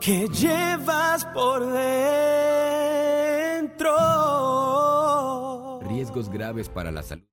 que llevas por dentro. Riesgos graves para la salud.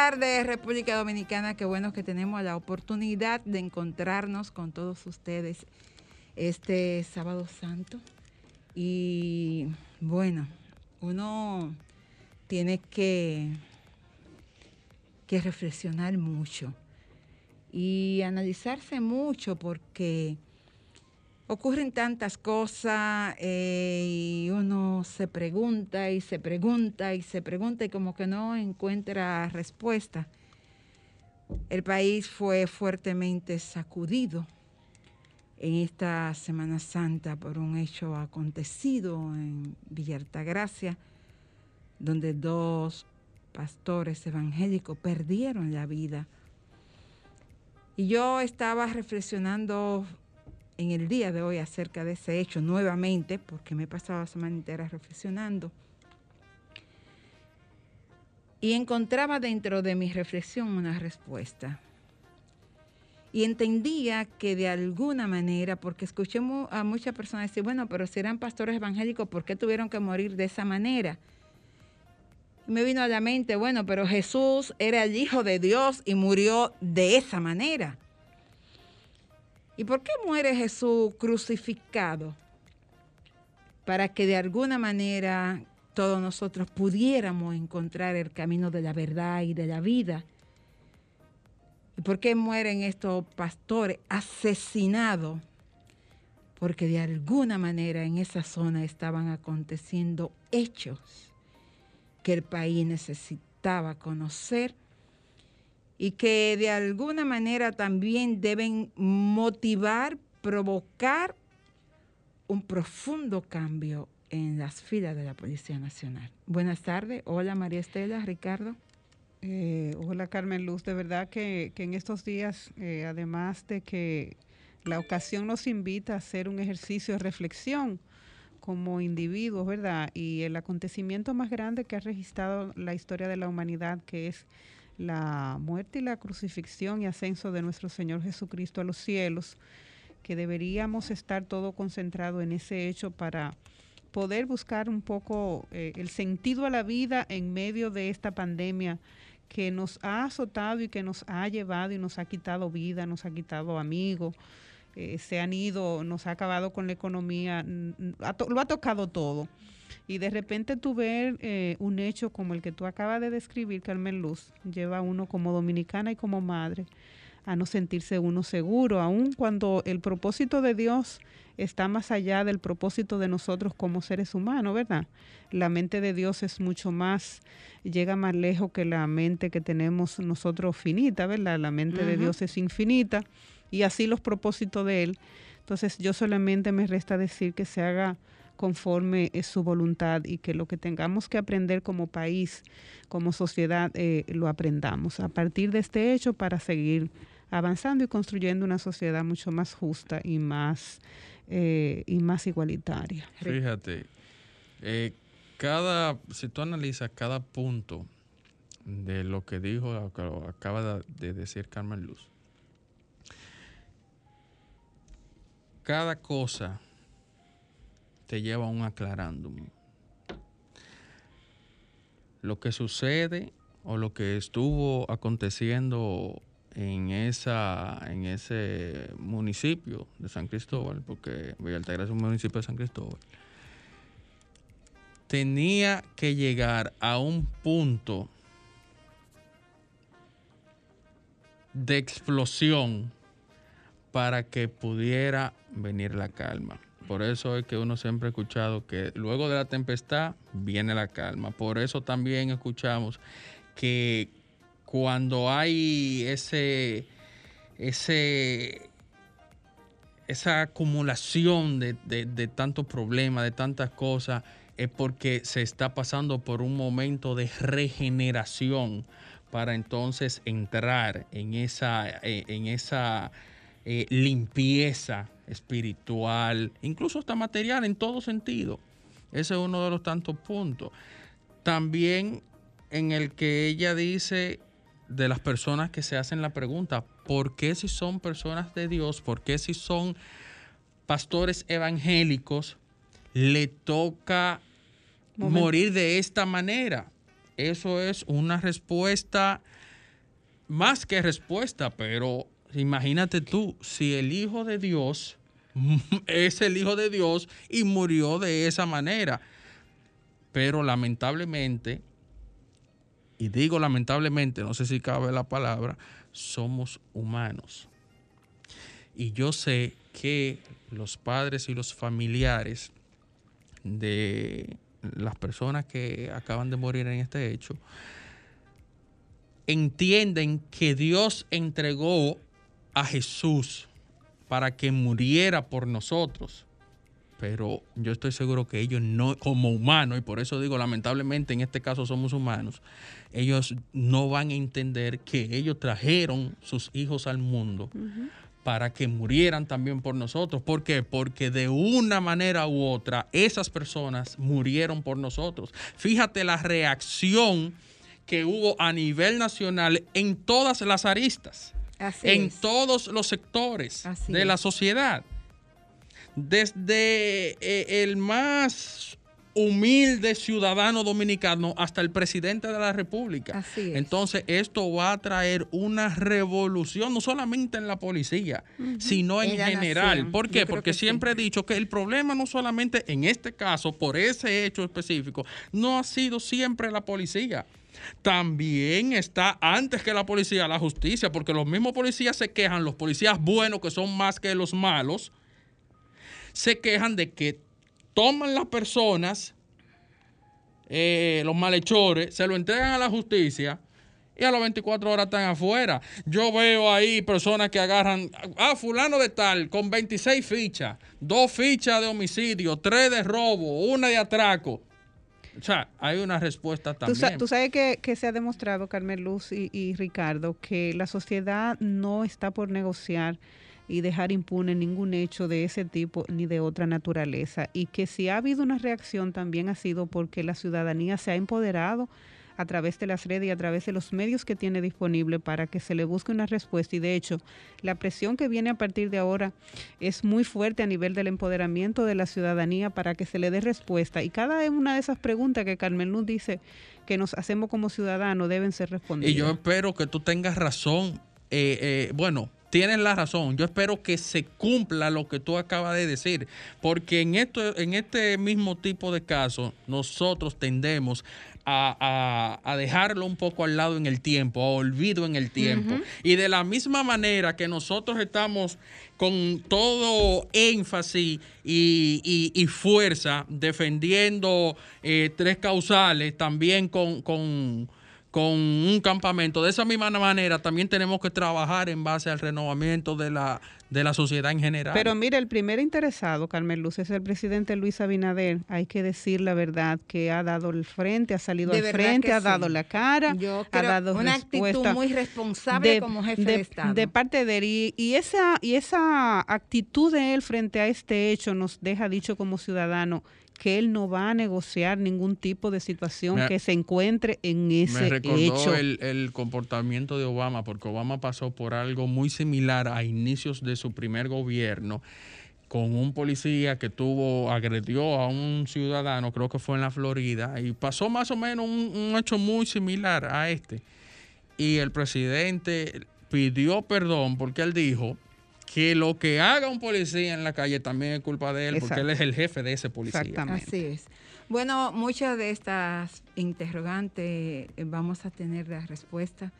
Tardes, República Dominicana. Qué bueno que tenemos la oportunidad de encontrarnos con todos ustedes este sábado santo. Y bueno, uno tiene que, que reflexionar mucho y analizarse mucho porque ocurren tantas cosas eh, y uno se pregunta y se pregunta y se pregunta y como que no encuentra respuesta. El país fue fuertemente sacudido en esta Semana Santa por un hecho acontecido en Villa Altagracia, donde dos pastores evangélicos perdieron la vida. Y yo estaba reflexionando en el día de hoy acerca de ese hecho nuevamente, porque me he pasado la semana entera reflexionando. Y encontraba dentro de mi reflexión una respuesta. Y entendía que de alguna manera, porque escuché a muchas personas decir, bueno, pero si eran pastores evangélicos, ¿por qué tuvieron que morir de esa manera? Y me vino a la mente, bueno, pero Jesús era el Hijo de Dios y murió de esa manera. ¿Y por qué muere Jesús crucificado? Para que de alguna manera todos nosotros pudiéramos encontrar el camino de la verdad y de la vida. ¿Y por qué mueren estos pastores asesinados? Porque de alguna manera en esa zona estaban aconteciendo hechos que el país necesitaba conocer y que de alguna manera también deben motivar, provocar un profundo cambio en las filas de la Policía Nacional. Buenas tardes. Hola María Estela, Ricardo. Eh, hola Carmen Luz, de verdad que, en estos días, eh, además de que la ocasión nos invita a hacer un ejercicio de reflexión como individuos, ¿verdad? Y el acontecimiento más grande que ha registrado la historia de la humanidad, que es la muerte y la crucifixión y ascenso de nuestro Señor Jesucristo a los cielos, que deberíamos estar todo concentrado en ese hecho para poder buscar un poco eh, el sentido a la vida en medio de esta pandemia que nos ha azotado y que nos ha llevado y nos ha quitado vida, nos ha quitado amigos, eh, se han ido, nos ha acabado con la economía, lo ha tocado todo. Y de repente tú ver eh, un hecho como el que tú acabas de describir, Carmen Luz, lleva a uno como dominicana y como madre a no sentirse uno seguro, aun cuando el propósito de Dios está más allá del propósito de nosotros como seres humanos, ¿verdad? La mente de Dios es mucho más, llega más lejos que la mente que tenemos nosotros finita, ¿verdad? La mente de Dios es infinita y así los propósitos de Él. Entonces yo solamente me resta decir que se haga conforme es su voluntad y que lo que tengamos que aprender como país, como sociedad, eh, lo aprendamos a partir de este hecho para seguir avanzando y construyendo una sociedad mucho más justa y más, eh, y más igualitaria. Fíjate, eh, cada, si tú analizas cada punto de lo que dijo, acaba de decir Carmen Luz, cada cosa te lleva a un aclarándum. Lo que sucede o lo que estuvo aconteciendo en esa en ese municipio de San Cristóbal, porque Villa Altagracia es un municipio de San Cristóbal, tenía que llegar a un punto de explosión para que pudiera venir la calma. Por eso es que uno siempre ha escuchado que luego de la tempestad viene la calma. Por eso también escuchamos que cuando hay ese, ese, esa acumulación de, de tantos problemas, de tantas cosas, es porque se está pasando por un momento de regeneración para entonces entrar en esa, en esa eh, limpieza espiritual, incluso hasta material en todo sentido. Ese es uno de los tantos puntos. También en el que ella dice de las personas que se hacen la pregunta, ¿por qué si son personas de Dios, por qué si son pastores evangélicos, le toca morir de esta manera? Eso es una respuesta, más que respuesta, pero imagínate tú, si el Hijo de Dios es el Hijo de Dios y murió de esa manera. Pero lamentablemente, y digo lamentablemente, no sé si cabe la palabra, somos humanos. Y yo sé que los padres y los familiares de las personas que acaban de morir en este hecho entienden que Dios entregó a Jesús para que muriera por nosotros. Pero yo estoy seguro que ellos no, como humanos, y por eso digo, lamentablemente en este caso somos humanos, ellos no van a entender que ellos trajeron sus hijos al mundo para que murieran también por nosotros. ¿Por qué? Porque de una manera u otra esas personas murieron por nosotros. Fíjate la reacción que hubo a nivel nacional en todas las aristas en todos los sectores de la sociedad. Desde eh, el más humilde ciudadano dominicano hasta el presidente de la República. Entonces, esto va a traer una revolución, no solamente en la policía, sino en, general. ¿Por qué? Porque siempre he dicho que el problema no solamente en este caso, por ese hecho específico, no ha sido siempre la policía también está antes que la policía la justicia, porque los mismos policías se quejan, los policías buenos que son más que los malos, se quejan de que toman las personas, eh, los malhechores, se lo entregan a la justicia y a las 24 horas están afuera. Yo veo ahí personas que agarran, ah, fulano de tal, con 26 fichas, dos fichas de homicidio, tres de robo, una de atraco. O sea, hay una respuesta también. Tú, sabes que, se ha demostrado, Carmen Luz y, Ricardo, que la sociedad no está por negociar y dejar impune ningún hecho de ese tipo ni de otra naturaleza. Y que si ha habido una reacción también ha sido porque la ciudadanía se ha empoderado a través de las redes y a través de los medios que tiene disponible para que se le busque una respuesta. Y de hecho, la presión que viene a partir de ahora es muy fuerte a nivel del empoderamiento de la ciudadanía para que se le dé respuesta. Y cada una de esas preguntas que Carmen Luz dice que nos hacemos como ciudadanos deben ser respondidas. Y yo espero que tú tengas razón. Eh, eh, bueno, tienes la razón. Yo espero que se cumpla lo que tú acabas de decir, porque en esto, en este mismo tipo de casos, nosotros tendemos a, dejarlo un poco al lado en el tiempo, a olvido en el tiempo. Y de la misma manera que nosotros estamos con todo énfasis y, fuerza defendiendo eh, tres causales, también con, con un campamento. De esa misma manera también tenemos que trabajar en base al renovamiento de la, de la sociedad en general. Pero mire, el primer interesado, Carmen Luz, es el presidente Luis Abinader. Hay que decir la verdad, que ha dado el frente, ha salido al frente, ha dado la cara, ha dado una actitud muy responsable como jefe de, Estado. De parte de él. Y, esa, y esa actitud de él frente a este hecho nos deja dicho como ciudadano que él no va a negociar ningún tipo de situación que se encuentre en ese me recordó hecho. El, el, comportamiento de Obama, porque Obama pasó por algo muy similar a inicios de su primer gobierno con un policía que tuvo, agredió a un ciudadano, creo que fue en la Florida, y pasó más o menos un, un hecho muy similar a este. Y el presidente pidió perdón porque él dijo que lo que haga un policía en la calle también es culpa de él, porque él es el jefe de ese policía. Exactamente. Así es. Bueno, muchas de estas interrogantes eh, vamos a tener la respuesta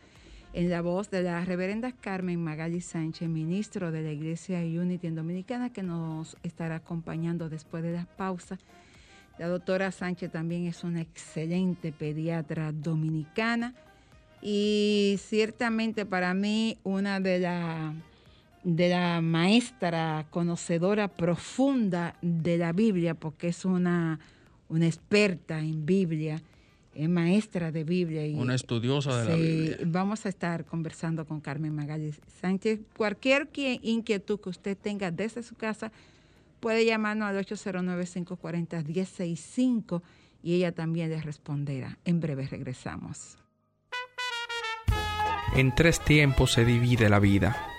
en la voz de la reverenda Carmen Magalli Sánchez, ministro de la Iglesia Unity en Dominicana, que nos estará acompañando después de la pausa. La doctora Sánchez también es una excelente pediatra dominicana y ciertamente para mí una de las de la maestra conocedora profunda de la Biblia, porque es una, una experta en Biblia, es maestra de Biblia. Y, una estudiosa de la Biblia. Vamos a estar conversando con Carmen Magalli Sánchez. Cualquier inquietud que usted tenga desde su casa, puede llamarnos al 809-540-1065 y ella también le responderá. En breve regresamos. En tres tiempos se divide la vida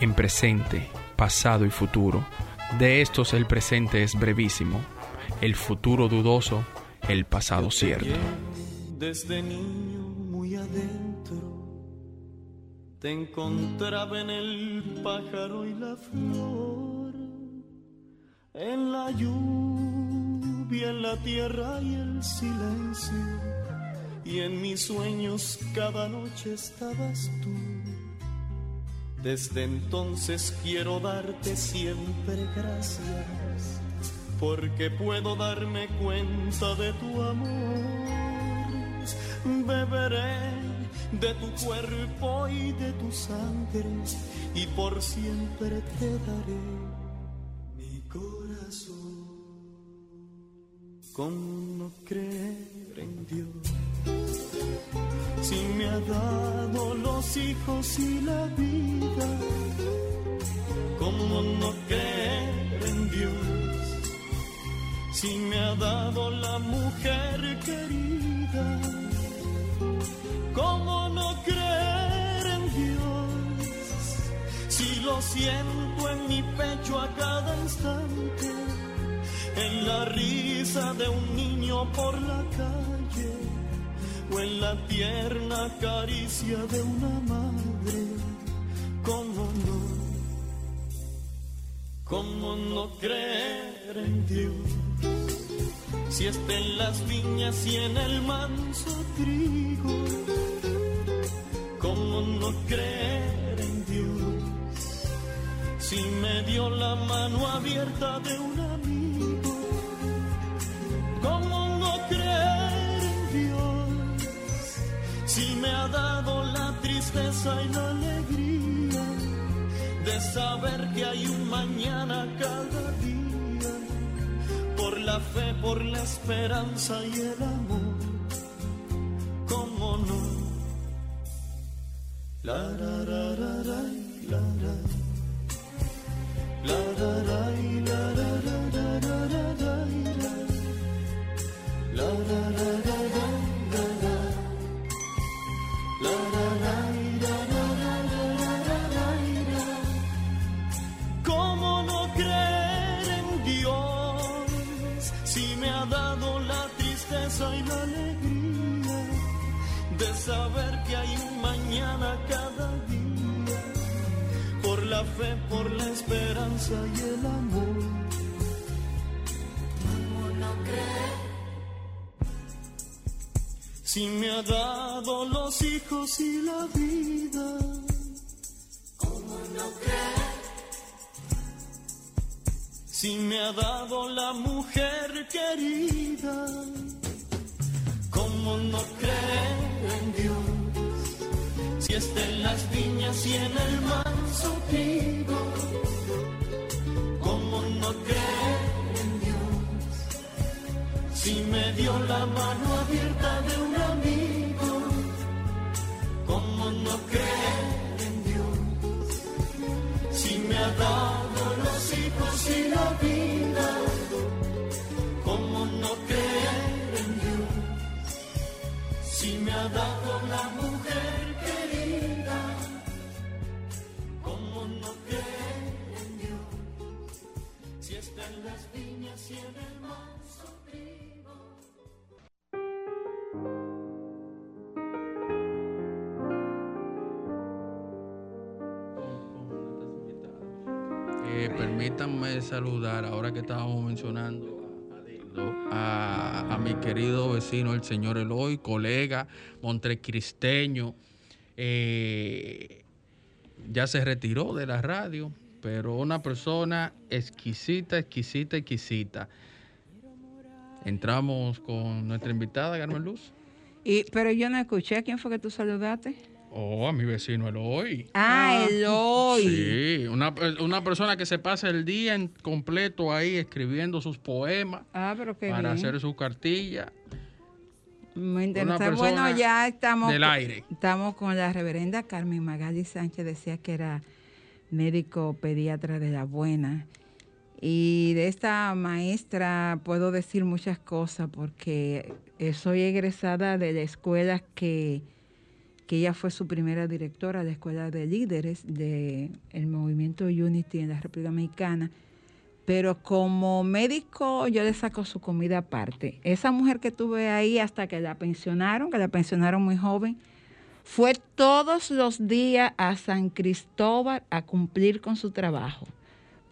en presente, pasado y futuro. De estos el presente es brevísimo, el futuro dudoso, el pasado cierto. Desde niño muy adentro te encontraba en el pájaro y la flor, en la lluvia, en la tierra y el silencio, y en mis sueños cada noche estabas tú desde entonces quiero darte siempre gracias, porque puedo darme cuenta de tu amor. Beberé de tu cuerpo y de tu sangre, y por siempre te daré mi corazón. ¿Cómo no creer en Dios? Si me ha dado los hijos y la vida, ¿cómo no creer en Dios? Si me ha dado la mujer querida, ¿cómo no creer en Dios? Si lo siento en mi pecho a cada instante, en la risa de un niño por la calle o en la tierna caricia de una madre. ¿Cómo no? ¿Cómo no creer en Dios? Si está en las viñas y en el manso trigo, ¿cómo no creer en Dios? Si me dio la mano abierta de un amigo, si me ha dado la tristeza y la alegría de saber que hay un mañana cada día, por la fe, por la esperanza y el amor, ¿cómo no? La, la, la, la, la, la, la. La, la, la, la, la, la, la, saber que hay un mañana cada día, por la fe, por la esperanza y el amor. ¿Cómo no creer? Si me ha dado los hijos y la vida, ¿cómo no creer? Si me ha dado la mujer querida ¿Cómo no creer en Dios? Si está en las viñas y en el manso trigo. ¿Cómo no creer en Dios? Si me dio la mano abierta de un amigo. ¿Cómo no creer en Dios? Si me ha dado los hijos y la vida. Me ha dado la mujer querida. ¿Cómo no creer en Dios? Si está en las viñas y en el manso. Eh, permítanme saludar, ahora que estábamos mencionando a mi querido vecino, el señor Eloy, colega montrecristeño. eh, ya se retiró de la radio, pero una persona exquisita, exquisita, exquisita. Entramos con nuestra invitada, Carmen Luz. Y, pero yo no escuché. ¿A quién fue que tú saludaste? Oh, a mi vecino Eloy. Ah, Eloy. Sí, una, una persona que se pasa el día en completo ahí escribiendo sus poemas Ah, pero qué para bien. hacer su cartilla Muy interesante. Bueno, ya estamos, del aire. estamos con la reverenda Carmen Magali Sánchez, decía que era médico pediatra de la buena. Y de esta maestra puedo decir muchas cosas porque eh, soy egresada de la escuela que, que ella fue su primera directora, la escuela de líderes del movimiento Unity en la República Dominicana. Pero como médico yo le saco su comida aparte. Esa mujer que tuve ahí hasta que la pensionaron, que la pensionaron muy joven, fue todos los días a San Cristóbal a cumplir con su trabajo.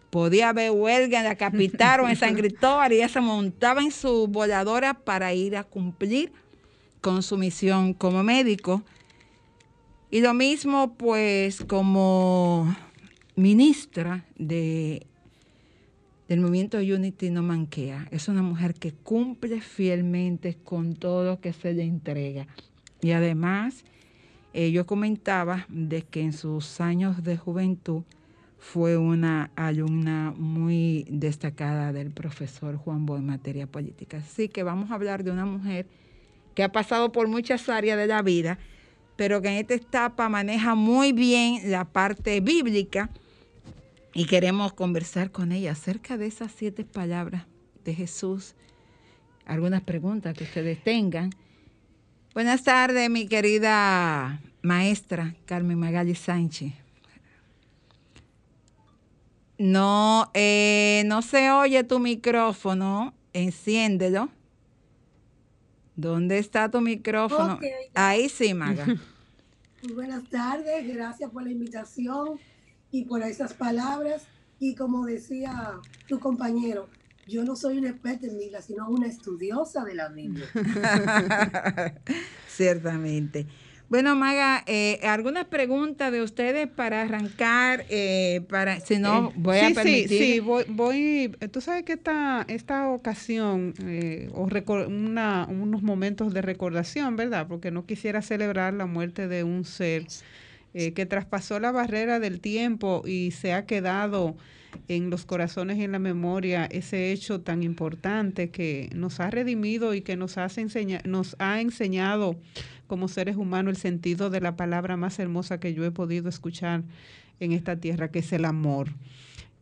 Podía haber huelga en la capital o en San Cristóbal y ella se montaba en su voladora para ir a cumplir con su misión como médico. Y lo mismo pues como ministra de del movimiento Unity no manquea. Es una mujer que cumple fielmente con todo lo que se le entrega. Y además, eh, yo comentaba de que en sus años de juventud fue una alumna muy destacada del profesor Juan Boy en materia política. Así que vamos a hablar de una mujer que ha pasado por muchas áreas de la vida, pero que en esta etapa maneja muy bien la parte bíblica y queremos conversar con ella acerca de esas siete palabras de Jesús. Algunas preguntas que ustedes tengan. Buenas tardes, mi querida maestra Carmen Magali Sánchez. No, eh, no se oye tu micrófono. Enciéndelo. ¿Dónde está tu micrófono? Ahí sí, Maga. Muy buenas tardes, gracias por la invitación y por esas palabras. Y como decía tu compañero, yo no soy una experta en Biblia, sino una estudiosa de la Biblia. Ciertamente. Bueno, Maga, eh, ¿algunas preguntas de ustedes para arrancar? Eh, para, si no, Eh, voy sí, a permitir. Sí, sí, voy, voy- tú sabes que esta, esta ocasión, eh, o recor- una- unos momentos de recordación, ¿verdad? Porque no quisiera celebrar la muerte de un ser eh, que traspasó la barrera del tiempo y se ha quedado en los corazones y en la memoria ese hecho tan importante que nos ha redimido y que nos, hace enseña- nos ha enseñado como seres humanos el sentido de la palabra más hermosa que yo he podido escuchar en esta tierra, que es el amor.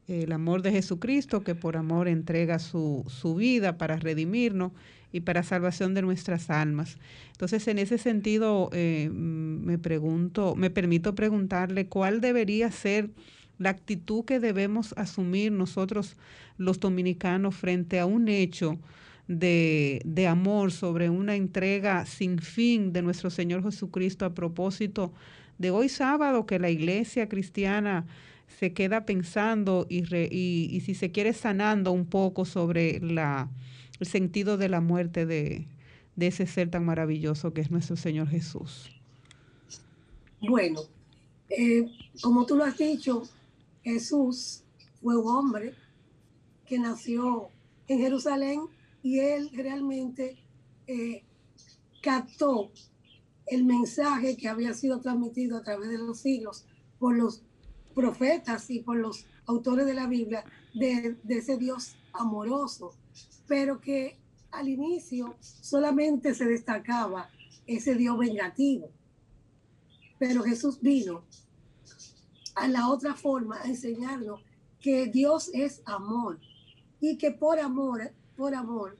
El amor de Jesucristo, que por amor entrega su, su vida para redimirnos y para salvación de nuestras almas. Entonces, en ese sentido, eh, me pregunto, me permito preguntarle cuál debería ser la actitud que debemos asumir nosotros los dominicanos frente a un hecho de, de amor sobre una entrega sin fin de nuestro Señor Jesucristo a propósito de hoy sábado que la iglesia cristiana se queda pensando y, re- y, y si se quiere sanando un poco sobre la, el sentido de la muerte de, de ese ser tan maravilloso que es nuestro Señor Jesús. Bueno, eh, como tú lo has dicho, Jesús fue un hombre que nació en Jerusalén y él realmente eh, captó el mensaje que había sido transmitido a través de los siglos por los profetas y por los autores de la Biblia de, de ese Dios amoroso, pero que al inicio solamente se destacaba ese Dios vengativo. Pero Jesús vino a la otra forma a enseñarnos que Dios es amor y que por amor, por amor,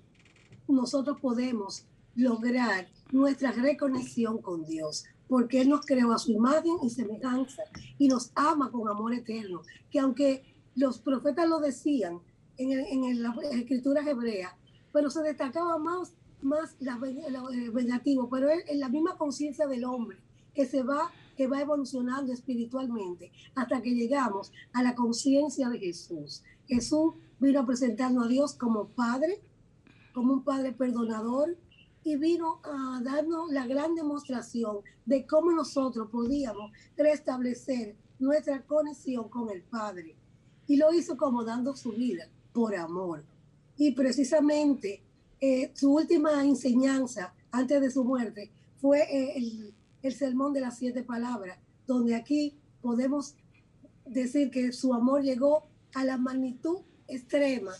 nosotros podemos lograr nuestra reconexión con Dios, porque Él nos creó a su imagen y semejanza y nos ama con amor eterno, que aunque los profetas lo decían en, en las escrituras hebreas, pero se destacaba más, más la, vengativo, pero él, en la misma conciencia del hombre, que se va que va evolucionando espiritualmente hasta que llegamos a la conciencia de Jesús. Jesús vino a presentarnos a Dios como Padre, como un Padre perdonador, y vino a darnos la gran demostración de cómo nosotros podíamos restablecer nuestra conexión con el Padre. Y lo hizo como dando su vida por amor. Y precisamente eh, su última enseñanza antes de su muerte fue eh, el, el sermón de las siete palabras, donde aquí podemos decir que su amor llegó a la magnitud extrema,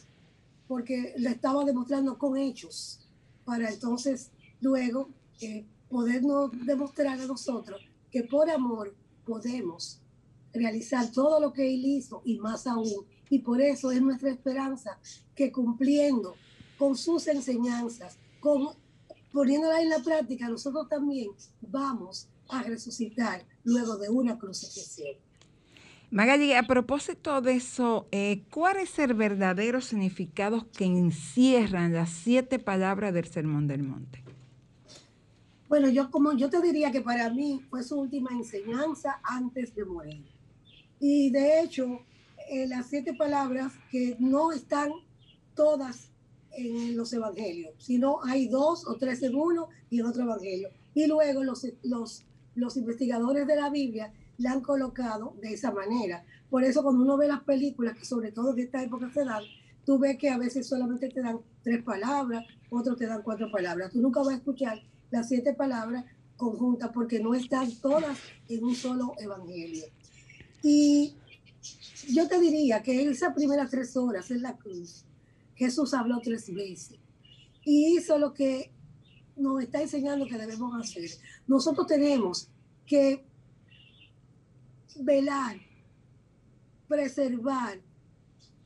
porque lo estaba demostrando con hechos, para entonces luego eh, podernos demostrar a nosotros que por amor podemos realizar todo lo que él hizo y más aún. Y por eso es nuestra esperanza que cumpliendo con sus enseñanzas, con poniéndola en la práctica, nosotros también vamos a resucitar luego de una crucifixión. Magali, a propósito de eso, eh, ¿cuál es el verdadero que encierran las siete palabras del Sermón del Monte? Bueno, yo como yo te diría que para mí fue su última enseñanza antes de morir. Y de hecho, eh, las siete palabras que no están todas en los evangelios, sino hay dos o tres en uno y en otro evangelio. Y luego los, los, los investigadores de la Biblia la han colocado de esa manera. Por eso cuando uno ve las películas, que sobre todo en esta época se dan, tú ves que a veces solamente te dan tres palabras, otros te dan cuatro palabras. Tú nunca vas a escuchar las siete palabras conjuntas porque no están todas en un solo evangelio. Y yo te diría que esas primeras tres horas en la cruz, Jesús habló tres veces y hizo lo que nos está enseñando que debemos hacer. Nosotros tenemos que velar, preservar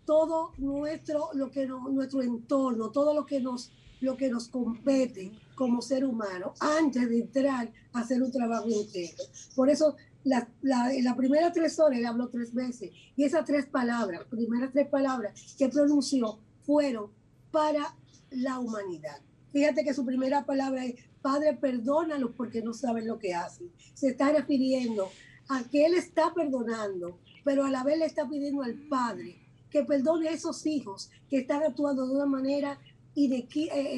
todo nuestro, lo que nuestro entorno, todo lo que nos, lo que nos compete como ser humano antes de entrar a hacer un trabajo interno. Por eso la, la, la primera tres horas él habló tres veces y esas tres palabras, primeras tres palabras que pronunció fueron para la humanidad. Fíjate que su primera palabra es, Padre, perdónalos porque no saben lo que hacen. Se está refiriendo a que Él está perdonando, pero a la vez le está pidiendo al Padre que perdone a esos hijos que están actuando de una manera eh,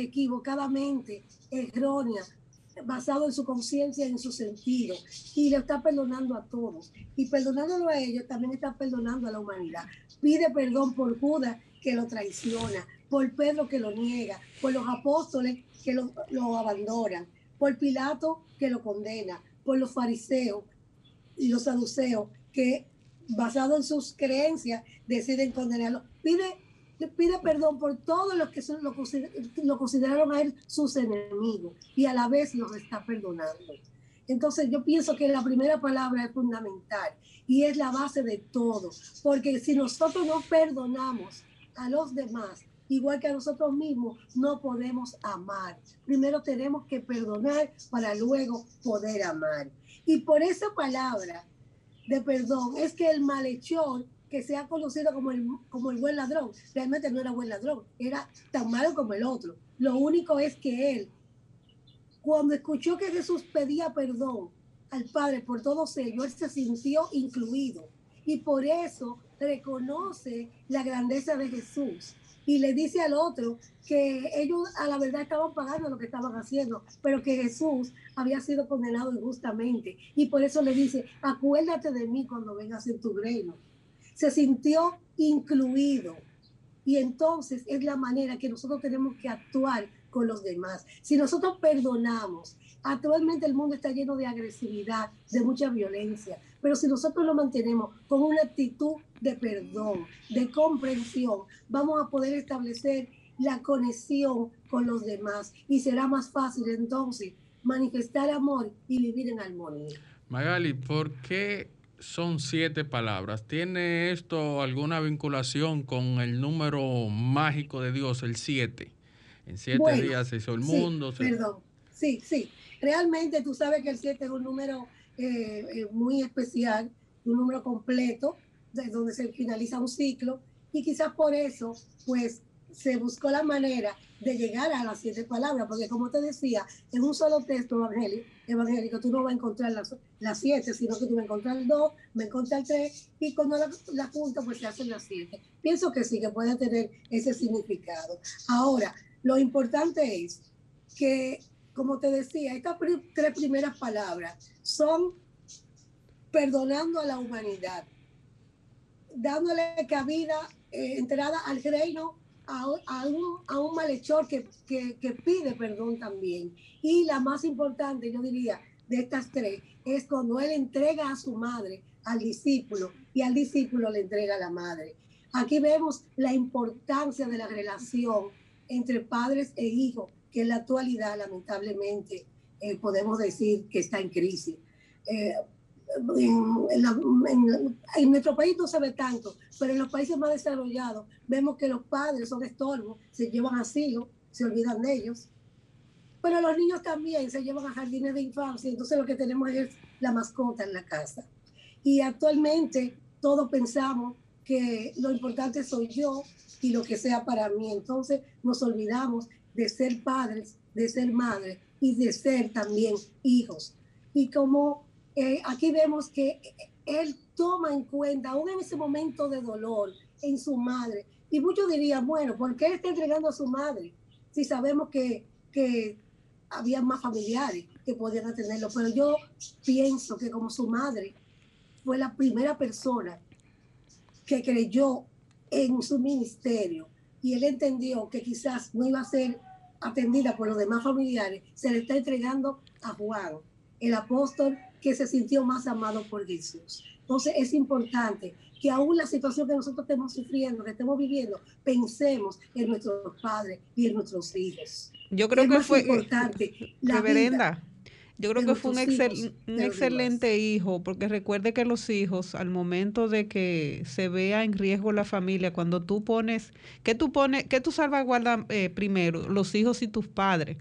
equivocadamente errónea, basado en su conciencia y en su sentido. Y le está perdonando a todos. Y perdonándolo a ellos, también está perdonando a la humanidad. Pide perdón por Judas que lo traiciona, por Pedro que lo niega, por los apóstoles que lo, lo abandonan, por Pilato que lo condena, por los fariseos, y los saduceos que basado en sus creencias deciden condenarlo. Pide, pide perdón por todos los que son, lo, lo consideraron a él sus enemigos y a la vez los está perdonando. Entonces yo pienso que la primera palabra es fundamental y es la base de todo, porque si nosotros no perdonamos a los demás, igual que a nosotros mismos, no podemos amar. Primero tenemos que perdonar para luego poder amar. Y por esa palabra de perdón es que el malhechor, que se ha conocido como el, como el buen ladrón, realmente no era buen ladrón, era tan malo como el otro. Lo único es que él, cuando escuchó que Jesús pedía perdón al Padre por todos ellos, él se sintió incluido. Y por eso reconoce la grandeza de Jesús y le dice al otro que ellos a la verdad estaban pagando lo que estaban haciendo, pero que Jesús había sido condenado injustamente. Y por eso le dice, acuérdate de mí cuando vengas en tu reino. Se sintió incluido. Y entonces es la manera que nosotros tenemos que actuar con los demás. Si nosotros perdonamos, actualmente el mundo está lleno de agresividad, de mucha violencia, pero si nosotros lo mantenemos con una actitud de perdón, de comprensión, vamos a poder establecer la conexión con los demás y será más fácil entonces manifestar amor y vivir en armonía. Magali, ¿por qué son siete palabras? ¿Tiene esto alguna vinculación con el número mágico de Dios, el siete? En siete días se hizo el mundo. Perdón, sí, sí. Realmente tú sabes que el siete es un número eh, eh, muy especial, un número completo, de donde se finaliza un ciclo, y quizás por eso, pues se buscó la manera de llegar a las siete palabras, porque como te decía, en un solo texto evangélico, evangélico tú no vas a encontrar las, las siete, sino que tú vas a encontrar el dos, vas a encontrar el tres, y cuando la, la pues se hacen las siete. Pienso que sí, que puede tener ese significado. Ahora, lo importante es que, como te decía, estas tres primeras palabras son perdonando a la humanidad, dándole cabida, eh, entrada al reino a, un, a un, malhechor que, que, pide perdón también. Y la más importante, yo diría, de estas tres, es cuando él entrega a su madre al discípulo y al discípulo le entrega a la madre. Aquí vemos la importancia de la relación entre padres e hijos, que en la actualidad lamentablemente eh, podemos decir que está en crisis. Eh, en, nuestro país no se ve tanto, pero en los países más desarrollados vemos que los padres son estorbos, se llevan asilo, se olvidan de ellos. Pero los niños también se llevan a jardines de infancia, entonces lo que tenemos es la mascota en la casa. Y actualmente todos pensamos que lo importante soy yo y lo que sea para mí. Entonces nos olvidamos de ser padres, de ser madres y de ser también hijos. Y como eh, aquí vemos que él toma en cuenta, aún en ese momento de dolor, en su madre. Y muchos dirían, bueno, ¿por qué está entregando a su madre? Si sabemos que, que había más familiares que podían atenderlo. Pero yo pienso que como su madre fue la primera persona que creyó en su ministerio y él entendió que quizás no iba a ser atendida por los demás familiares, se le está entregando a Juan, el apóstol que se sintió más amado por Jesús. Entonces es importante que aún la situación que nosotros estemos sufriendo, que estemos viviendo, pensemos en nuestros padres y en nuestros hijos. Yo creo que fue importante. La reverenda, yo creo que fue un, un excelente hijo, porque recuerde que los hijos, al momento de que se vea en riesgo la familia, cuando tú pones, ¿qué tú pones, qué tú salvaguardas eh, primero? Los hijos y tus padres.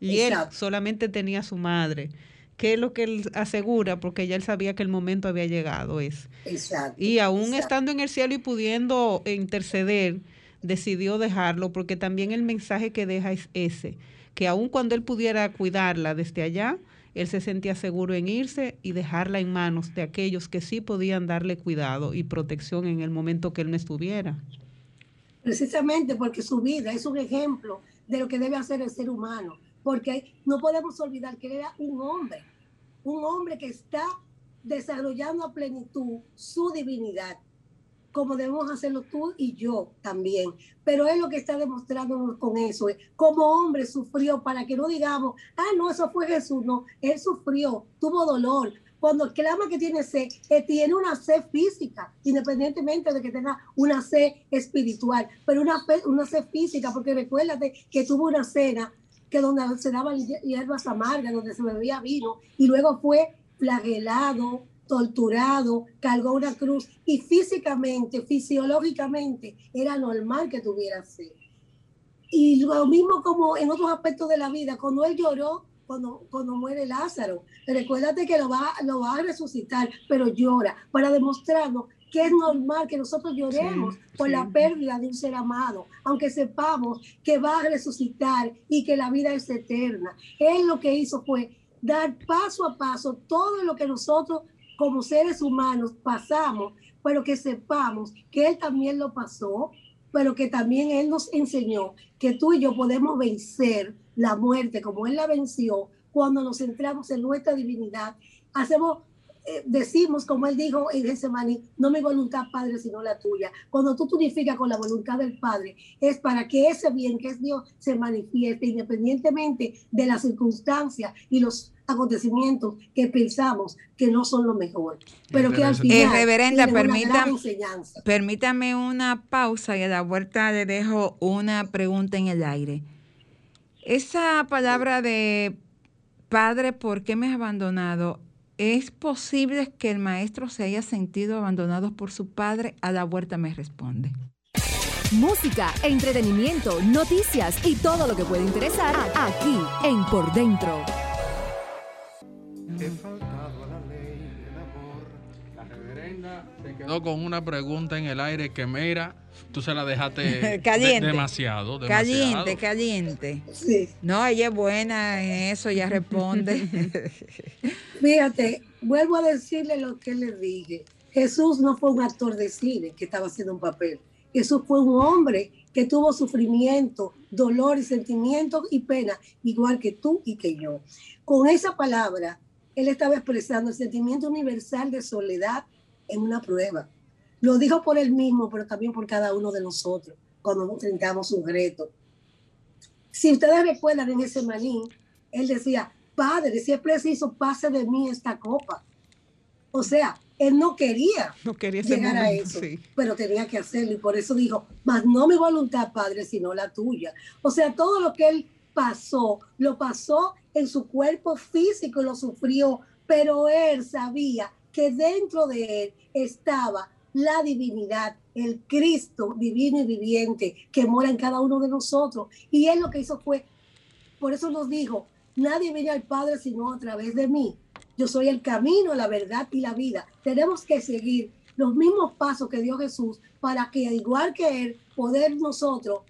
Y él solamente tenía a su madre. ¿Qué es lo que él asegura? Porque ya él sabía que el momento había llegado. Es. Exacto. Y aún estando en el cielo y pudiendo interceder, decidió dejarlo, porque también el mensaje que deja es ese, que aún cuando él pudiera cuidarla desde allá, él se sentía seguro en irse y dejarla en manos de aquellos que sí podían darle cuidado y protección en el momento que él no estuviera. Precisamente porque su vida es un ejemplo de lo que debe hacer el ser humano porque no podemos olvidar que era un hombre, un hombre que está desarrollando a plenitud su divinidad, como debemos hacerlo tú y yo también. Pero él lo que está demostrando con eso es como hombre sufrió para que no digamos, ah, no, eso fue Jesús, no, él sufrió, tuvo dolor. Cuando clama que tiene sed, que tiene una sed física, independientemente de que tenga una sed espiritual, pero una, una sed física, porque recuérdate que tuvo una cena que donde se daban hierbas amargas, donde se bebía vino, y luego fue flagelado, torturado, cargó una cruz, y físicamente, fisiológicamente, era normal que tuviera sed. Y lo mismo como en otros aspectos de la vida, cuando él lloró, cuando, cuando muere Lázaro, recuérdate que lo va, lo va a resucitar, pero llora para demostrarnos que es normal que nosotros lloremos por la pérdida de un ser amado, aunque sepamos que va a resucitar y que la vida es eterna. Él lo que hizo fue dar paso a paso todo lo que nosotros como seres humanos pasamos, pero que sepamos que Él también lo pasó, pero que también Él nos enseñó que tú y yo podemos vencer la muerte como Él la venció cuando nos centramos en nuestra divinidad, hacemos decimos, como él dijo en Getsemaní, no mi voluntad, Padre, sino la tuya. Cuando tú tunificas con la voluntad del Padre, es para que ese bien que es Dios se manifieste independientemente de las circunstancias y los acontecimientos que pensamos que no son lo mejor, pero que al Eh, final reverenda, tienen una. Permítame una pausa y a la vuelta le dejo una pregunta en el aire. Esa palabra de Padre, ¿por qué me has abandonado? ¿Es posible que el maestro se haya sentido abandonado por su padre? A la vuelta me responde. Música, entretenimiento, noticias y todo lo que puede interesar aquí en Por Dentro. La reverenda se quedó con una pregunta en el aire que mira, tú se la dejaste de- demasiado, demasiado. Caliente, caliente. Sí. No, ella es buena en eso, ya responde. Fíjate, vuelvo a decirle lo que le dije. Jesús no fue un actor de cine que estaba haciendo un papel. Jesús fue un hombre que tuvo sufrimiento, dolor y sentimientos y pena, igual que tú y que yo. Con esa palabra, él estaba expresando el sentimiento universal de soledad en una prueba. Lo dijo por él mismo, pero también por cada uno de nosotros cuando enfrentamos un reto. Si ustedes recuerdan en ese maní, él decía, Padre, si es preciso, pase de mí esta copa. O sea, él no quería No quería llegar a eso, sí. pero tenía que hacerlo y por eso dijo, más no mi voluntad, Padre, sino la tuya. O sea, todo lo que él pasó, lo pasó en su cuerpo físico lo sufrió, pero él sabía que dentro de él estaba la divinidad, el Cristo divino y viviente que mora en cada uno de nosotros. Y él lo que hizo fue, por eso nos dijo, nadie viene al Padre sino a través de mí. Yo soy el camino, la verdad y la vida. Tenemos que seguir los mismos pasos que dio Jesús para que, igual que Él, poder nosotros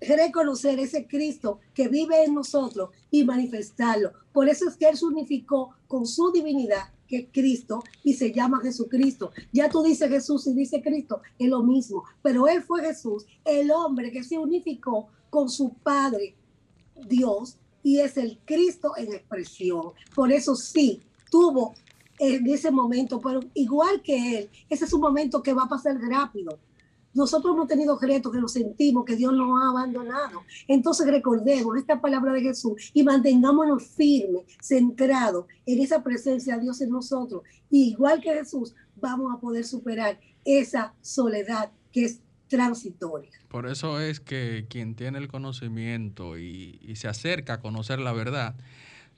reconocer ese Cristo que vive en nosotros y manifestarlo. Por eso es que Él unificó con su divinidad, que es Cristo, y se llama Jesucristo. Ya tú dices Jesús y dice Cristo, es lo mismo. Pero Él fue Jesús, el hombre que se unificó con su Padre, Dios, y es el Cristo en expresión. Por eso sí, tuvo en ese momento, pero igual que Él, ese es un momento que va a pasar rápido. Nosotros hemos tenido retos que nos sentimos que Dios nos ha abandonado. Entonces recordemos esta palabra de Jesús y mantengámonos firmes, centrados en esa presencia de Dios en nosotros. Y igual que Jesús, vamos a poder superar esa soledad que es transitoria. Por eso es que quien tiene el conocimiento y, se acerca a conocer la verdad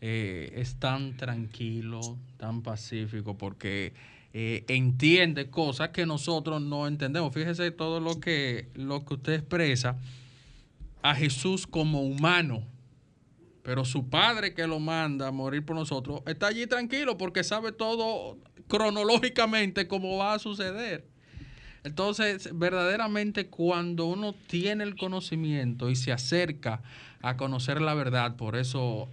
eh, es tan tranquilo, tan pacífico, porque eh, entiende cosas que nosotros no entendemos. Fíjese todo lo que, lo que usted expresa a Jesús como humano. Pero su padre que lo manda a morir por nosotros está allí tranquilo porque sabe todo cronológicamente cómo va a suceder. Entonces, verdaderamente cuando uno tiene el conocimiento y se acerca a conocer la verdad, por eso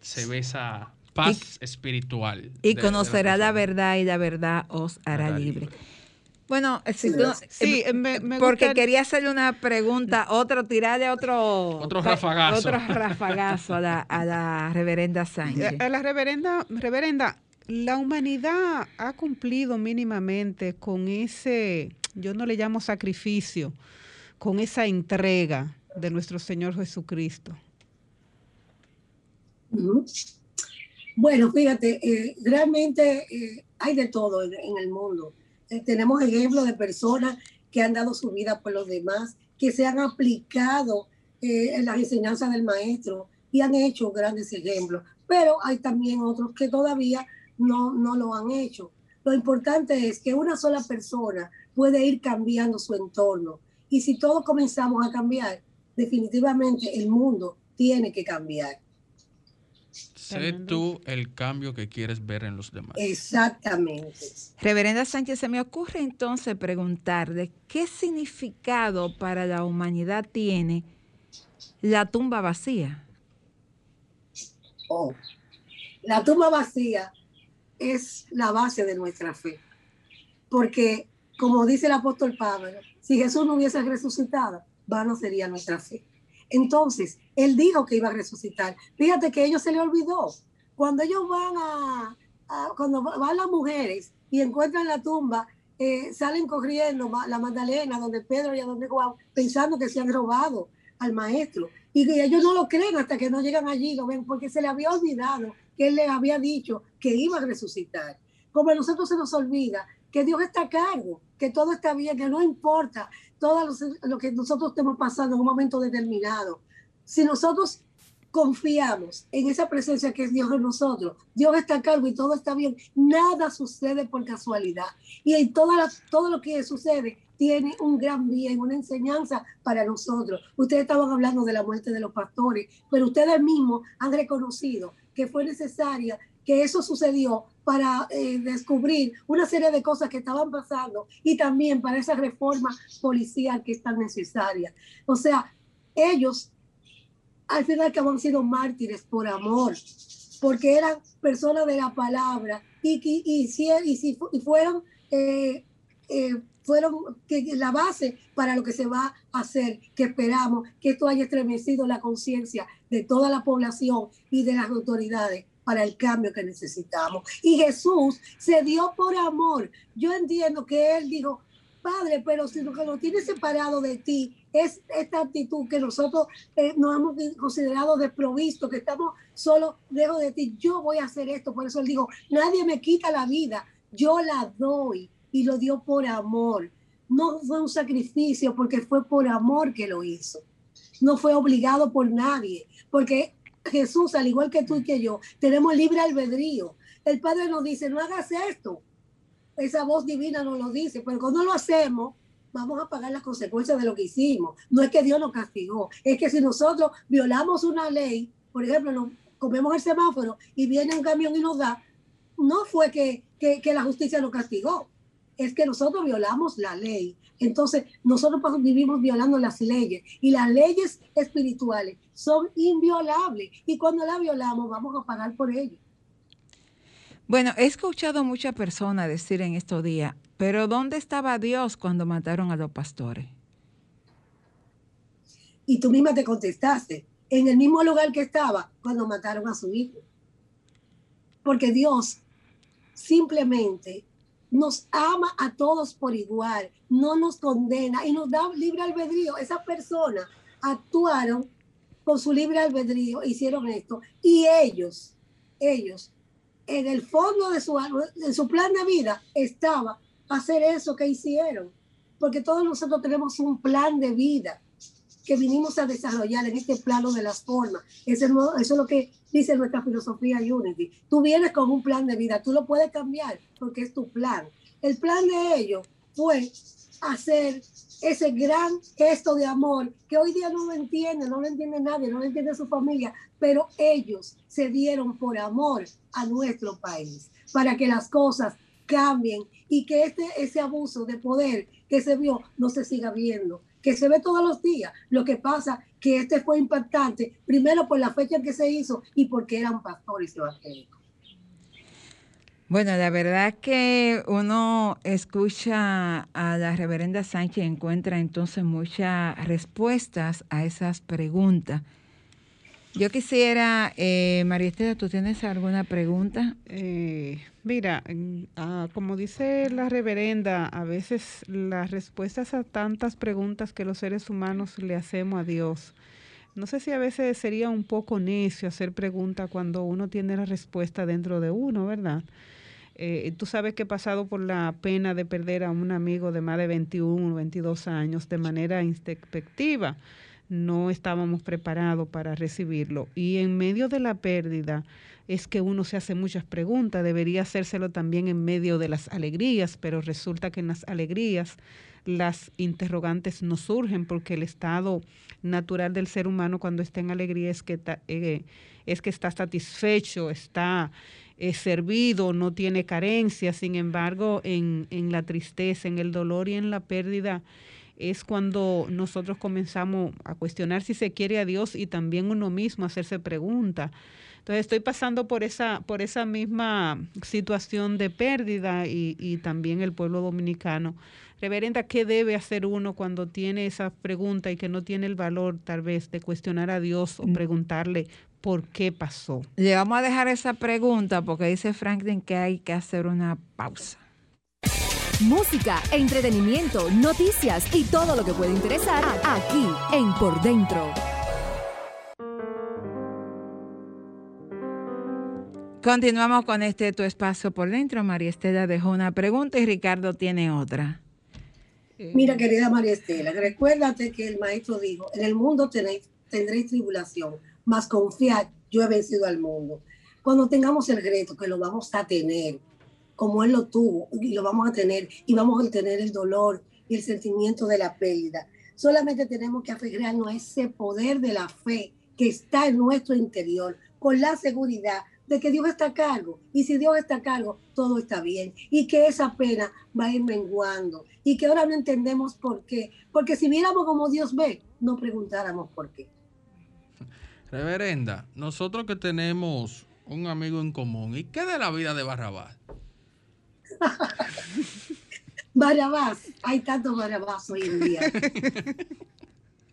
se ve esa paz espiritual. Y de- de conocerá la verdad y la verdad os hará Hará libre. libre. Bueno, eh, si tú no- Sí, eh, me- me porque gusta- quería hacerle una pregunta, otro, tirarle otro... Otro rafagazo. Otro rafagazo a la, a la reverenda Sánchez. Eh, A la reverenda, reverenda, la humanidad ha cumplido mínimamente con ese, yo no le llamo sacrificio, con esa entrega de nuestro Señor Jesucristo. Ujú. Bueno, fíjate, eh, realmente eh, hay de todo en, el mundo. Eh, tenemos ejemplos de personas que han dado su vida por los demás, que se han aplicado en las enseñanzas del maestro y han hecho grandes ejemplos. Pero hay también otros que todavía no, no lo han hecho. Lo importante es que una sola persona puede ir cambiando su entorno. Y si todos comenzamos a cambiar, definitivamente el mundo tiene que cambiar. Sé tú el cambio que quieres ver en los demás. Exactamente. Reverenda Sánchez, se me ocurre entonces preguntarle qué significado para la humanidad tiene la tumba vacía. Oh. La tumba vacía es la base de nuestra fe. Porque, como dice el apóstol Pablo, si Jesús no hubiese resucitado, vano sería nuestra fe. Entonces, él dijo que iba a resucitar. Fíjate que ellos se le olvidó. Cuando ellos van a, cuando van las mujeres y encuentran la tumba, eh, salen corriendo la Magdalena, donde Pedro y a donde Juan, pensando que se han robado al maestro. Y que ellos no lo creen hasta que no llegan allí, lo ven, porque se le había olvidado que él les había dicho que iba a resucitar. Como a nosotros se nos olvida que Dios está a cargo, que todo está bien, que no importa todo lo, que nosotros estemos pasando en un momento determinado. Si nosotros confiamos en esa presencia que es Dios en nosotros, Dios está a cargo y todo está bien, nada sucede por casualidad. Y en toda todo lo que sucede tiene un gran bien, una enseñanza para nosotros. Ustedes estaban hablando de la muerte de los pastores, pero ustedes mismos han reconocido que fue necesaria que eso sucedió para eh, descubrir una serie de cosas que estaban pasando y también para esa reforma policial que es tan necesaria. O sea, ellos al final que han sido mártires por amor, porque eran personas de la palabra y, y, y, y fueron, eh, eh, fueron que, la base para lo que se va a hacer, que esperamos que esto haya estremecido la conciencia de toda la población y de las autoridades para el cambio que necesitamos. Y Jesús se dio por amor. Yo entiendo que Él dijo, Padre, pero si lo que nos tiene separado de ti es esta actitud que nosotros eh, nos hemos considerado desprovisto, que estamos solo lejos de ti, yo voy a hacer esto. Por eso Él dijo, nadie me quita la vida, yo la doy. Y lo dio por amor. No fue un sacrificio porque fue por amor que lo hizo. No fue obligado por nadie, porque Jesús, al igual que tú y que yo, tenemos libre albedrío. El Padre nos dice, no hagas esto. Esa voz divina nos lo dice, pero cuando lo hacemos, vamos a pagar las consecuencias de lo que hicimos. No es que Dios nos castigó, es que si nosotros violamos una ley, por ejemplo, nos comemos el semáforo y viene un camión y nos da, no fue que, que la justicia nos castigó, es que nosotros violamos la ley. Entonces, nosotros vivimos violando las leyes y las leyes espirituales son inviolables y cuando las violamos vamos a pagar por ello. Bueno, he escuchado muchas personas decir en estos días, pero ¿dónde estaba Dios cuando mataron a los pastores? Y tú misma te contestaste, en el mismo lugar que estaba cuando mataron a su hijo. Porque Dios simplemente nos ama a todos por igual, no nos condena y nos da libre albedrío. Esas personas actuaron con su libre albedrío, hicieron esto y ellos, ellos, en el fondo de su, en su plan de vida estaba hacer eso que hicieron, porque todos nosotros tenemos un plan de vida que vinimos a desarrollar en este plano de las formas. Eso, eso es lo que dice nuestra filosofía Unity. Tú vienes con un plan de vida, tú lo puedes cambiar porque es tu plan. El plan de ellos fue hacer ese gran gesto de amor que hoy día no lo entiende, no lo entiende nadie, no lo entiende su familia, pero ellos se dieron por amor a nuestro país para que las cosas cambien y que este, ese abuso de poder que se vio no se siga viendo que se ve todos los días. Lo que pasa que este fue impactante, primero por la fecha en que se hizo y porque eran pastores evangélicos. Bueno, la verdad que uno escucha a la reverenda Sánchez y encuentra entonces muchas respuestas a esas preguntas yo quisiera, eh, María Estela, ¿tú tienes alguna pregunta? Eh, mira, ah, como dice la reverenda, a veces las respuestas a tantas preguntas que los seres humanos le hacemos a Dios, no sé si a veces sería un poco necio hacer preguntas cuando uno tiene la respuesta dentro de uno, ¿verdad? Eh, tú sabes que he pasado por la pena de perder a un amigo de más de 21 o 22 años de manera inspectiva no estábamos preparados para recibirlo. Y en medio de la pérdida es que uno se hace muchas preguntas, debería hacérselo también en medio de las alegrías, pero resulta que en las alegrías las interrogantes no surgen porque el estado natural del ser humano cuando está en alegría es que, eh, es que está satisfecho, está eh, servido, no tiene carencia. Sin embargo, en, en la tristeza, en el dolor y en la pérdida, es cuando nosotros comenzamos a cuestionar si se quiere a Dios y también uno mismo hacerse preguntas Entonces estoy pasando por esa, por esa misma situación de pérdida y, y también el pueblo dominicano. Reverenda, ¿qué debe hacer uno cuando tiene esa pregunta y que no tiene el valor tal vez de cuestionar a Dios o preguntarle por qué pasó? Le vamos a dejar esa pregunta porque dice Franklin que hay que hacer una pausa. Música, entretenimiento, noticias y todo lo que puede interesar aquí en Por Dentro. Continuamos con este tu espacio por dentro. María Estela dejó una pregunta y Ricardo tiene otra. Mira, querida María Estela, recuérdate que el maestro dijo, en el mundo tenéis, tendréis tribulación, mas confiad, yo he vencido al mundo. Cuando tengamos el reto, que lo vamos a tener, como él lo tuvo, y lo vamos a tener, y vamos a tener el dolor y el sentimiento de la pérdida, solamente tenemos que aferrarnos a ese poder de la fe que está en nuestro interior, con la seguridad de que Dios está a cargo. Y si Dios está a cargo, todo está bien. Y que esa pena va a ir menguando. Y que ahora no entendemos por qué. Porque si viéramos como Dios ve, no preguntáramos por qué. Reverenda, nosotros que tenemos un amigo en común, ¿y qué de la vida de Barrabás? Barrabás, hay tantos Barrabás hoy en día.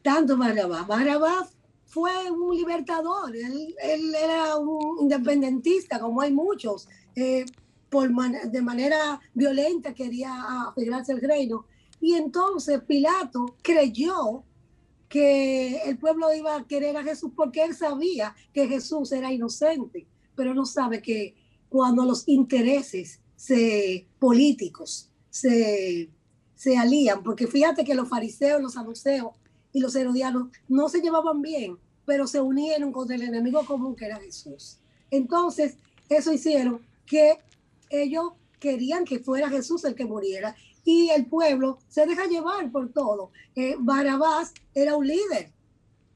Tanto Barrabás. Barrabás fue un libertador, él, él era un independentista, como hay muchos, eh, por man- de manera violenta quería aferrarse al reino. Y entonces Pilato creyó que el pueblo iba a querer a Jesús porque él sabía que Jesús era inocente, pero no sabe que cuando los intereses se, políticos se, se alían, porque fíjate que los fariseos, los saduceos y los herodianos no se llevaban bien, pero se unieron con el enemigo común que era Jesús. Entonces, eso hicieron que ellos querían que fuera Jesús el que muriera y el pueblo se deja llevar por todo. Eh, Barabás era un líder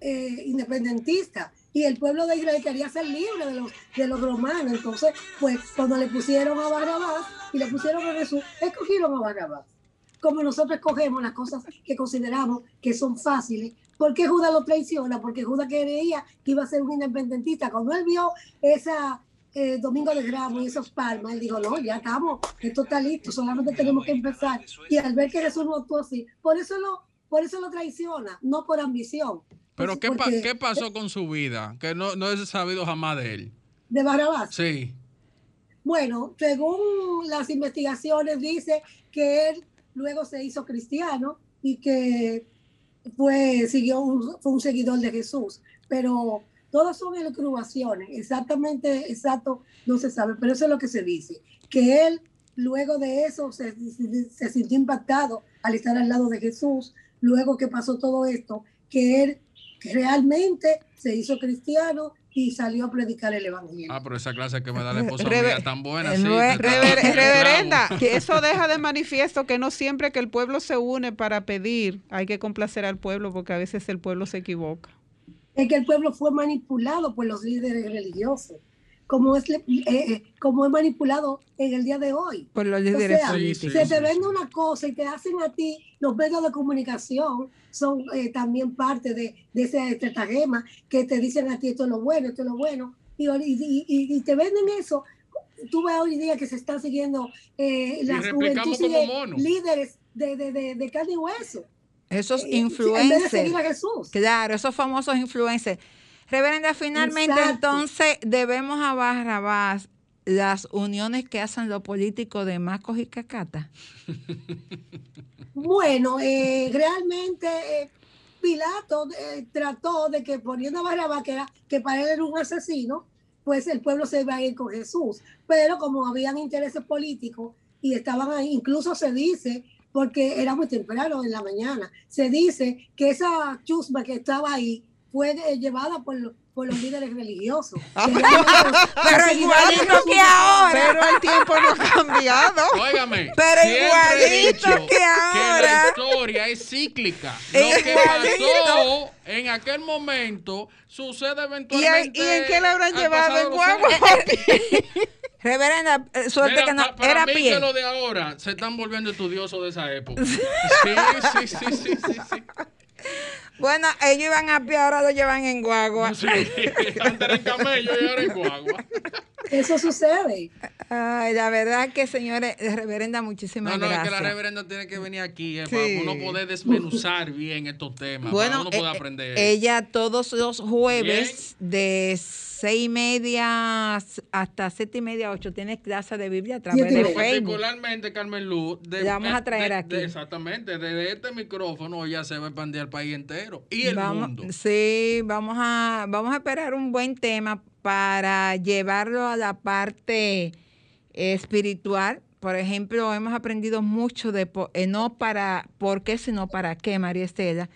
eh, independentista y el pueblo de Israel quería ser libre de los, de los romanos. Entonces, pues cuando le pusieron a Barabás y le pusieron a Jesús, escogieron a Barabás. Como nosotros escogemos las cosas que consideramos que son fáciles. ¿Por qué Judas lo traiciona? Porque Judas creía que iba a ser un independentista. Cuando él vio esa eh, Domingo de Gramo y esos palmas, él dijo, no, ya estamos, esto está listo, solamente tenemos que empezar. Y al ver que Jesús no actuó así, por eso lo, por eso lo traiciona, no por ambición. Pero ¿qué, pa- Porque- qué pasó con su vida? Que no, no he sabido jamás de él. De Barrabás. Sí. Bueno, según las investigaciones dice que él luego se hizo cristiano y que fue, siguió un, fue un seguidor de Jesús, pero todas son elucubraciones, exactamente, exacto, no se sabe, pero eso es lo que se dice, que él luego de eso se, se- se sintió impactado al estar al lado de Jesús, luego que pasó todo esto, que él realmente se hizo cristiano y salió a predicar el evangelio. Ah, pero esa clase que me da la esposa Rever- mía tan buena. sí, Rever- reverenda, que eso deja de manifiesto que no siempre que el pueblo se une para pedir hay que complacer al pueblo porque a veces el pueblo se equivoca. es que el pueblo fue manipulado por los líderes religiosos, como es, eh, eh, como es manipulado en el día de hoy. Por los O líderes sea, políticos. se te vende una cosa y te hacen a ti, los medios de comunicación son eh, también parte de, de ese estratagema que te dicen a ti esto es lo bueno, esto es lo bueno, y, y- y- y te venden eso. Tú ves hoy día que se están siguiendo eh, las replicamos juventud sigue como monos. líderes de, de, de, de carne y hueso. Esos eh, En vez de seguir influencers. a Jesús. Claro, esos famosos influencers. Reverenda, finalmente Exacto. entonces debemos a Barrabás las uniones que hacen los políticos de Macos y Cacata. Bueno, eh, realmente eh, Pilato eh, trató de que poniendo a Barrabás, que, era, que para él era un asesino, pues el pueblo se iba a ir con Jesús. Pero como habían intereses políticos y estaban ahí, incluso se dice, porque era muy temprano en la mañana, se dice que esa chusma que estaba ahí fue eh, llevada por, los- por los líderes religiosos. Que los- Pero igualito que ahora. Pero el tiempo no ha cambiado. Óigame, Pero he igualito dicho que ahora. la historia es cíclica. Lo que pasó en aquel momento sucede ¿Y, a- eventualmente. y en qué le habrán llevado en guagua? Reverenda, suerte Mira, que no pa- para era mí pie. que lo de ahora se están volviendo estudiosos de esa época. Sí, sí, sí, sí, sí, sí. Bueno, ellos iban a pie, ahora lo llevan en guagua. Sí, antes era en camello y ahora en guagua. Eso sucede. Ay, la verdad que, señores, reverenda, muchísimas No, no, es gracias. que la reverenda tiene que venir aquí eh, Sí. para uno poder desmenuzar bien estos temas, para Bueno, uno poder eh, aprender. ella todos los jueves de seis y media hasta siete y media, ocho, tiene clase de Biblia a través de. Facebook. Particularmente, Carmen Luz, de- La vamos a de- traer de- aquí. de- exactamente, desde este micrófono ya se va a expandir al país entero y el vamos, mundo. Sí, vamos a, vamos a esperar un buen tema para llevarlo a la parte espiritual. Por ejemplo, hemos aprendido mucho de eh, no para por qué, sino para qué, María Estela.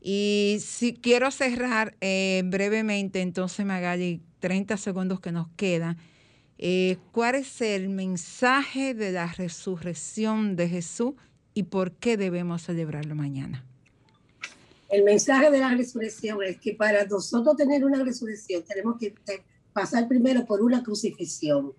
Y si quiero cerrar eh, brevemente, entonces Magali, 30 segundos que nos quedan. eh, ¿Cuál es el mensaje de la resurrección de Jesús y por qué debemos celebrarlo mañana? El mensaje de la resurrección es que para nosotros tener una resurrección tenemos que pasar primero por una crucifixión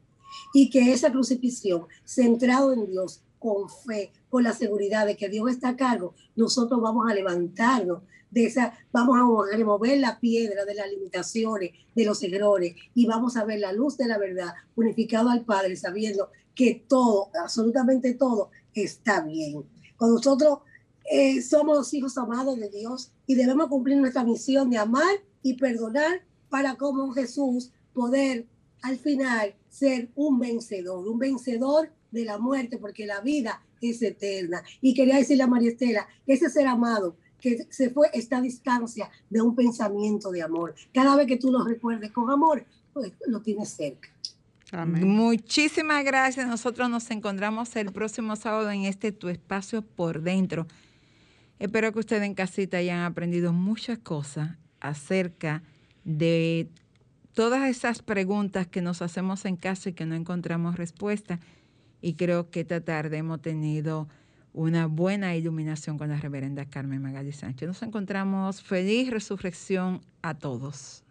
y que esa crucifixión, centrado en Dios, con fe, con la seguridad de que Dios está a cargo, nosotros vamos a levantarnos de esa, vamos a remover la piedra de las limitaciones, de los errores y vamos a ver la luz de la verdad unificado al Padre, sabiendo que todo, absolutamente todo, está bien. Cuando nosotros eh, somos hijos amados de Dios y debemos cumplir nuestra misión de amar y perdonar para como Jesús poder al final ser un vencedor, un vencedor de la muerte, porque la vida es eterna. Y quería decirle a María Estela, que ese ser amado que se fue está a distancia de un pensamiento de amor. Cada vez que tú lo recuerdes con amor, pues lo tienes cerca. Amén. Muchísimas gracias. Nosotros nos encontramos el próximo sábado en este Tu Espacio por Dentro. Espero que ustedes en casita hayan aprendido muchas cosas acerca de todas esas preguntas que nos hacemos en casa y que no encontramos respuesta. Y creo que esta tarde hemos tenido una buena iluminación con la reverenda Carmen Magali Sánchez. Nos encontramos feliz resurrección a todos.